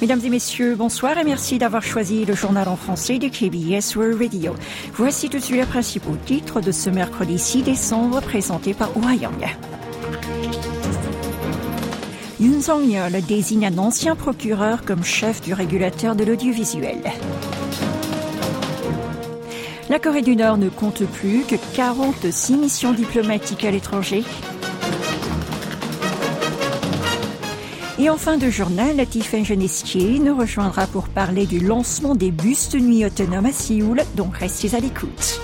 Mesdames et messieurs, bonsoir et merci d'avoir choisi le journal en français de KBS World Radio. Voici tout de suite les principaux titres de ce mercredi 6 décembre présenté par Oh Young. Yoon Song-yeol désigne un ancien procureur comme chef du régulateur de l'audiovisuel. La Corée du Nord ne compte plus que 46 missions diplomatiques à l'étranger Et en fin de journal, Tiffany Genestier nous rejoindra pour parler du lancement des bus de nuit autonomes à Séoul, donc restez à l'écoute.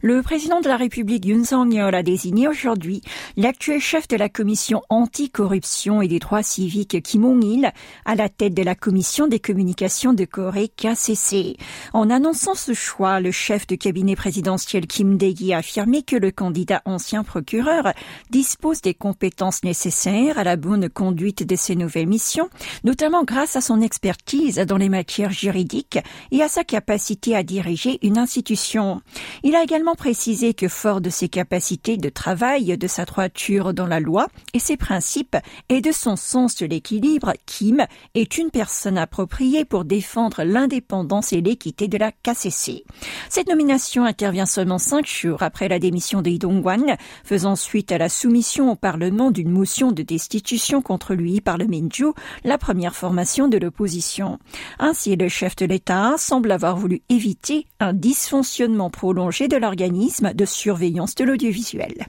Le président de la République Yoon Song-yeol a désigné aujourd'hui l'actuel chef de la commission anticorruption et des droits civiques Kim Ong-il à la tête de la commission des communications de Corée KCC. En annonçant ce choix, le chef de cabinet présidentiel Kim Dae-gi a affirmé que le candidat ancien procureur dispose des compétences nécessaires à la bonne conduite de ses nouvelles missions, notamment grâce à son expertise dans les matières juridiques et à sa capacité à diriger une institution. Il a également préciser que fort de ses capacités de travail, de sa dans la loi et ses principes et de son sens de l'équilibre, Kim est une personne appropriée pour défendre l'indépendance et l'équité de la KCC. Cette nomination intervient seulement cinq jours après la démission de Dong-wan, faisant suite à la soumission au Parlement d'une motion de destitution contre lui par le Minju, la première formation de l'opposition. Ainsi, le chef de l'État semble avoir voulu éviter un dysfonctionnement prolongé de l'organisation de surveillance de l'audiovisuel.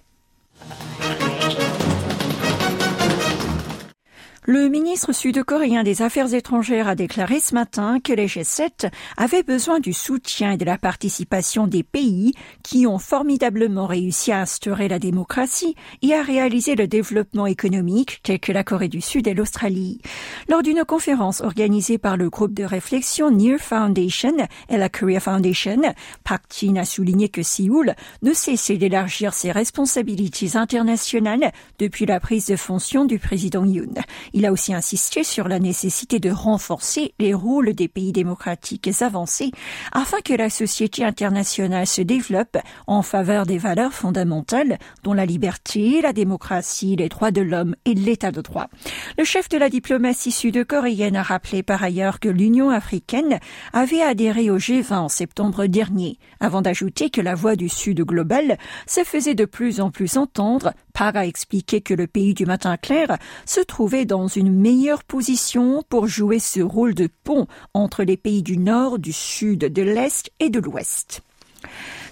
Le ministre sud-coréen des Affaires étrangères a déclaré ce matin que les G7 avaient besoin du soutien et de la participation des pays qui ont formidablement réussi à instaurer la démocratie et à réaliser le développement économique tels que la Corée du Sud et l'Australie. Lors d'une conférence organisée par le groupe de réflexion Near Foundation et la Korea Foundation, Park Jin a souligné que Séoul ne cessait d'élargir ses responsabilités internationales depuis la prise de fonction du président Yoon. Il a aussi insisté sur la nécessité de renforcer les rôles des pays démocratiques avancés afin que la société internationale se développe en faveur des valeurs fondamentales dont la liberté, la démocratie, les droits de l'homme et l'état de droit. Le chef de la diplomatie sud-coréenne a rappelé par ailleurs que l'Union africaine avait adhéré au G20 en septembre dernier, avant d'ajouter que la voix du Sud global se faisait de plus en plus entendre. Par a expliqué que le pays du matin clair se trouvait dans une meilleure position pour jouer ce rôle de pont entre les pays du Nord, du Sud, de l'Est et de l'Ouest.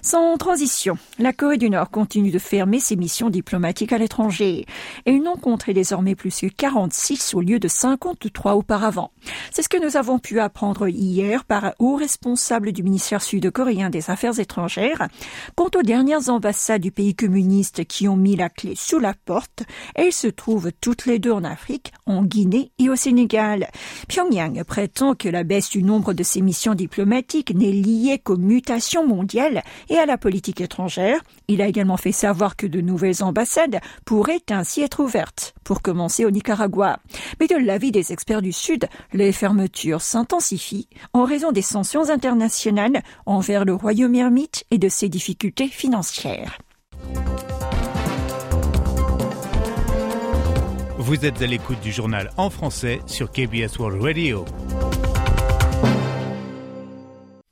Sans transition, la Corée du Nord continue de fermer ses missions diplomatiques à l'étranger. Elle n'en compterait désormais plus que 46 au lieu de 53 auparavant. C'est ce que nous avons pu apprendre hier par un haut responsable du ministère sud-coréen des Affaires étrangères. Quant aux dernières ambassades du pays communiste qui ont mis la clé sous la porte, elles se trouvent toutes les deux en Afrique, en Guinée et au Sénégal. Pyongyang prétend que la baisse du nombre de ses missions diplomatiques n'est liée qu'aux mutations mondiales et à la politique étrangère. Il a également fait savoir que de nouvelles ambassades pourraient ainsi être ouvertes, pour commencer au Nicaragua. Mais de l'avis des experts du Sud, les fermetures s'intensifient en raison des sanctions internationales envers le royaume ermite et de ses difficultés financières. Vous êtes à l'écoute du journal en français sur KBS World Radio.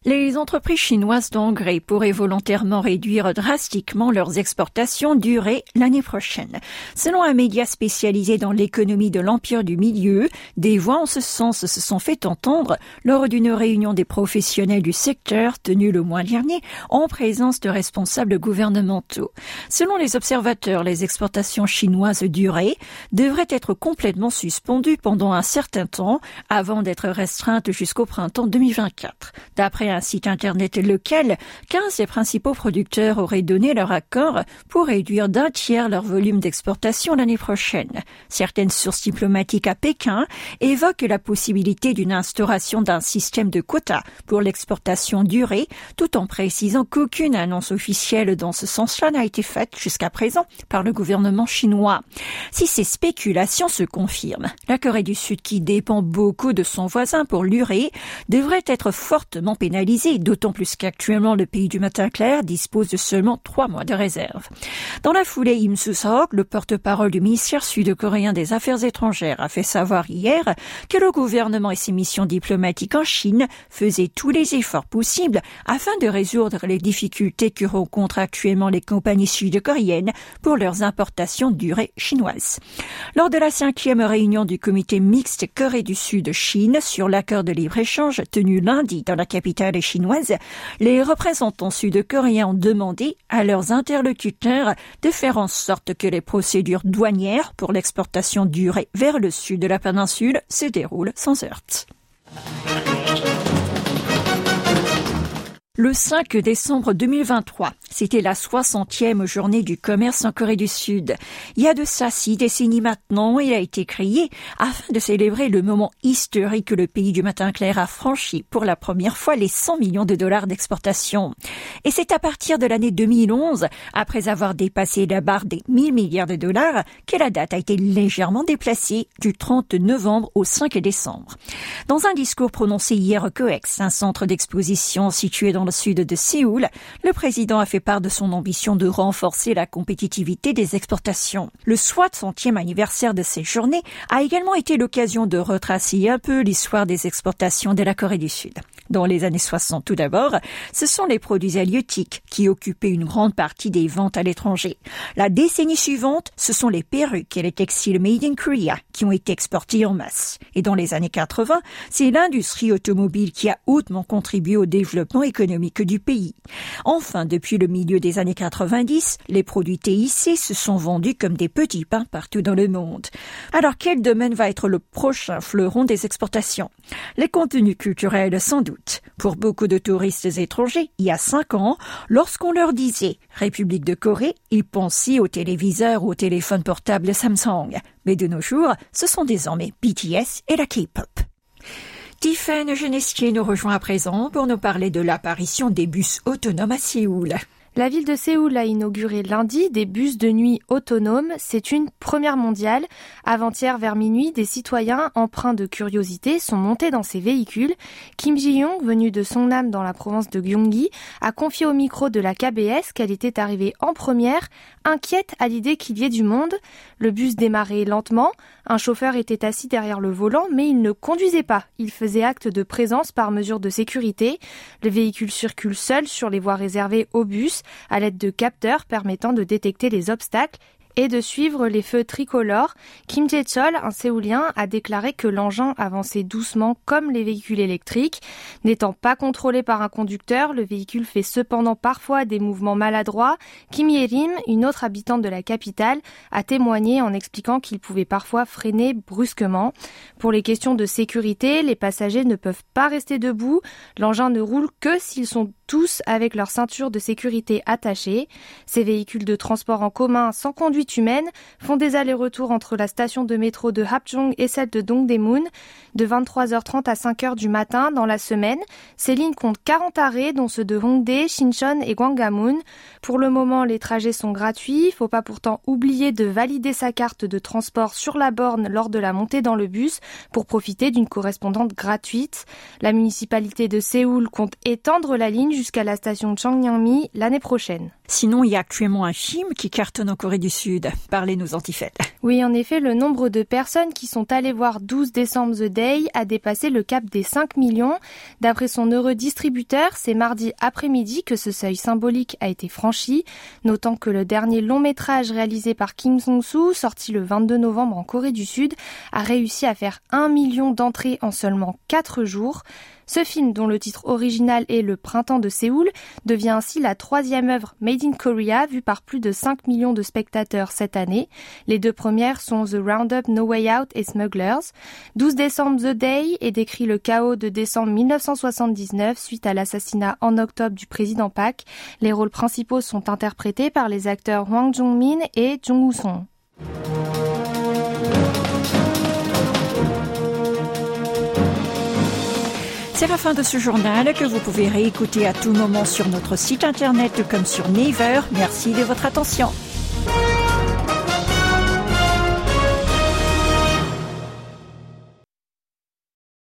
Les entreprises chinoises d'engrais pourraient volontairement réduire drastiquement leurs exportations durées l'année prochaine. Selon un média spécialisé dans l'économie de l'empire du milieu, des voix en ce sens se sont fait entendre lors d'une réunion des professionnels du secteur tenue le mois dernier en présence de responsables gouvernementaux. Selon les observateurs, les exportations chinoises durées devraient être complètement suspendues pendant un certain temps avant d'être restreintes jusqu'au printemps 2024. D'après un site internet lequel 15 des principaux producteurs auraient donné leur accord pour réduire d'un tiers leur volume d'exportation l'année prochaine. Certaines sources diplomatiques à Pékin évoquent la possibilité d'une instauration d'un système de quotas pour l'exportation durée, tout en précisant qu'aucune annonce officielle dans ce sens-là n'a été faite jusqu'à présent par le gouvernement chinois. Si ces spéculations se confirment, la Corée du Sud, qui dépend beaucoup de son voisin pour l'urée, devrait être fortement pénalisée d'autant plus qu'actuellement le pays du matin clair dispose de seulement trois mois de réserve. Dans la foulée, Im Soo-sok, le porte-parole du ministère sud-coréen des Affaires étrangères, a fait savoir hier que le gouvernement et ses missions diplomatiques en Chine faisaient tous les efforts possibles afin de résoudre les difficultés que rencontrent actuellement les compagnies sud-coréennes pour leurs importations durées chinoises. Lors de la cinquième réunion du comité mixte Corée du Sud-Chine sur l'accord de libre-échange tenu lundi dans la capitale chinoise, les représentants sud-coréens ont demandé à leurs interlocuteurs de faire en sorte que les procédures douanières pour l'exportation durée vers le sud de la péninsule se déroulent sans heurts. Le 5 décembre 2023, c'était la 60e journée du commerce en Corée du Sud. Il y a de ça six décennies maintenant, il a été créé afin de célébrer le moment historique que le pays du matin clair a franchi pour la première fois les 100 millions de dollars d'exportation. Et c'est à partir de l'année 2011, après avoir dépassé la barre des 1000 milliards de dollars, que la date a été légèrement déplacée du 30 novembre au 5 décembre. Dans un discours prononcé hier au COEX, un centre d'exposition situé dans le sud de Séoul, le président a fait part de son ambition de renforcer la compétitivité des exportations. Le 60e anniversaire de ces journées a également été l'occasion de retracer un peu l'histoire des exportations de la Corée du Sud. Dans les années 60 tout d'abord, ce sont les produits halieutiques qui occupaient une grande partie des ventes à l'étranger. La décennie suivante, ce sont les perruques et les textiles made in Korea qui ont été exportés en masse. Et dans les années 80, c'est l'industrie automobile qui a hautement contribué au développement économique du pays. Enfin, depuis le milieu des années 90, les produits TIC se sont vendus comme des petits pains partout dans le monde. Alors quel domaine va être le prochain fleuron des exportations? Les contenus culturels sans doute. Pour beaucoup de touristes étrangers, il y a cinq ans, lorsqu'on leur disait République de Corée, ils pensaient aux téléviseurs ou aux téléphones portables Samsung. Mais de nos jours, ce sont désormais BTS et la K-pop. Tiffaine Genestier nous rejoint à présent pour nous parler de l'apparition des bus autonomes à Séoul. La ville de Séoul a inauguré lundi des bus de nuit autonomes. C'est une première mondiale. Avant-hier, vers minuit, des citoyens empreints de curiosité sont montés dans ces véhicules. Kim Ji-young, venu de Songnam dans la province de Gyeonggi, a confié au micro de la KBS qu'elle était arrivée en première, inquiète à l'idée qu'il y ait du monde. Le bus démarrait lentement. Un chauffeur était assis derrière le volant, mais il ne conduisait pas. Il faisait acte de présence par mesure de sécurité. Le véhicule circule seul sur les voies réservées aux bus à l'aide de capteurs permettant de détecter les obstacles et de suivre les feux tricolores, Kim Jae-chol, un séoulien, a déclaré que l'engin avançait doucement comme les véhicules électriques. N'étant pas contrôlé par un conducteur, le véhicule fait cependant parfois des mouvements maladroits. Kim Ye-rim, une autre habitante de la capitale, a témoigné en expliquant qu'il pouvait parfois freiner brusquement. Pour les questions de sécurité, les passagers ne peuvent pas rester debout. L'engin ne roule que s'ils sont tous avec leur ceinture de sécurité attachée. Ces véhicules de transport en commun sans conduite humaines font des allers-retours entre la station de métro de Hapjong et celle de Dongdaemun de 23h30 à 5h du matin dans la semaine. Ces lignes comptent 40 arrêts dont ceux de Hongdae, Shincheon et Gwangamun. Pour le moment, les trajets sont gratuits. Faut pas pourtant oublier de valider sa carte de transport sur la borne lors de la montée dans le bus pour profiter d'une correspondante gratuite. La municipalité de Séoul compte étendre la ligne jusqu'à la station de Changyangmi l'année prochaine. Sinon, il y a actuellement un film qui cartonne en Corée du Sud. Parlez-nous, Antifed. Oui, en effet, le nombre de personnes qui sont allées voir 12 décembre The Day a dépassé le cap des 5 millions. D'après son heureux distributeur, c'est mardi après-midi que ce seuil symbolique a été franchi, notant que le dernier long métrage réalisé par Kim Song-soo, sorti le 22 novembre en Corée du Sud, a réussi à faire 1 million d'entrées en seulement 4 jours. Ce film, dont le titre original est Le Printemps de Séoul, devient ainsi la troisième œuvre Made in Korea vue par plus de 5 millions de spectateurs cette année. Les deux premières sont The Roundup No Way Out et Smugglers. 12 décembre The Day est décrit le chaos de décembre 1979 suite à l'assassinat en octobre du président Park. Les rôles principaux sont interprétés par les acteurs Hwang Jong-min et Jung Woo-song. C'est la fin de ce journal que vous pouvez réécouter à tout moment sur notre site internet comme sur Naver. Merci de votre attention.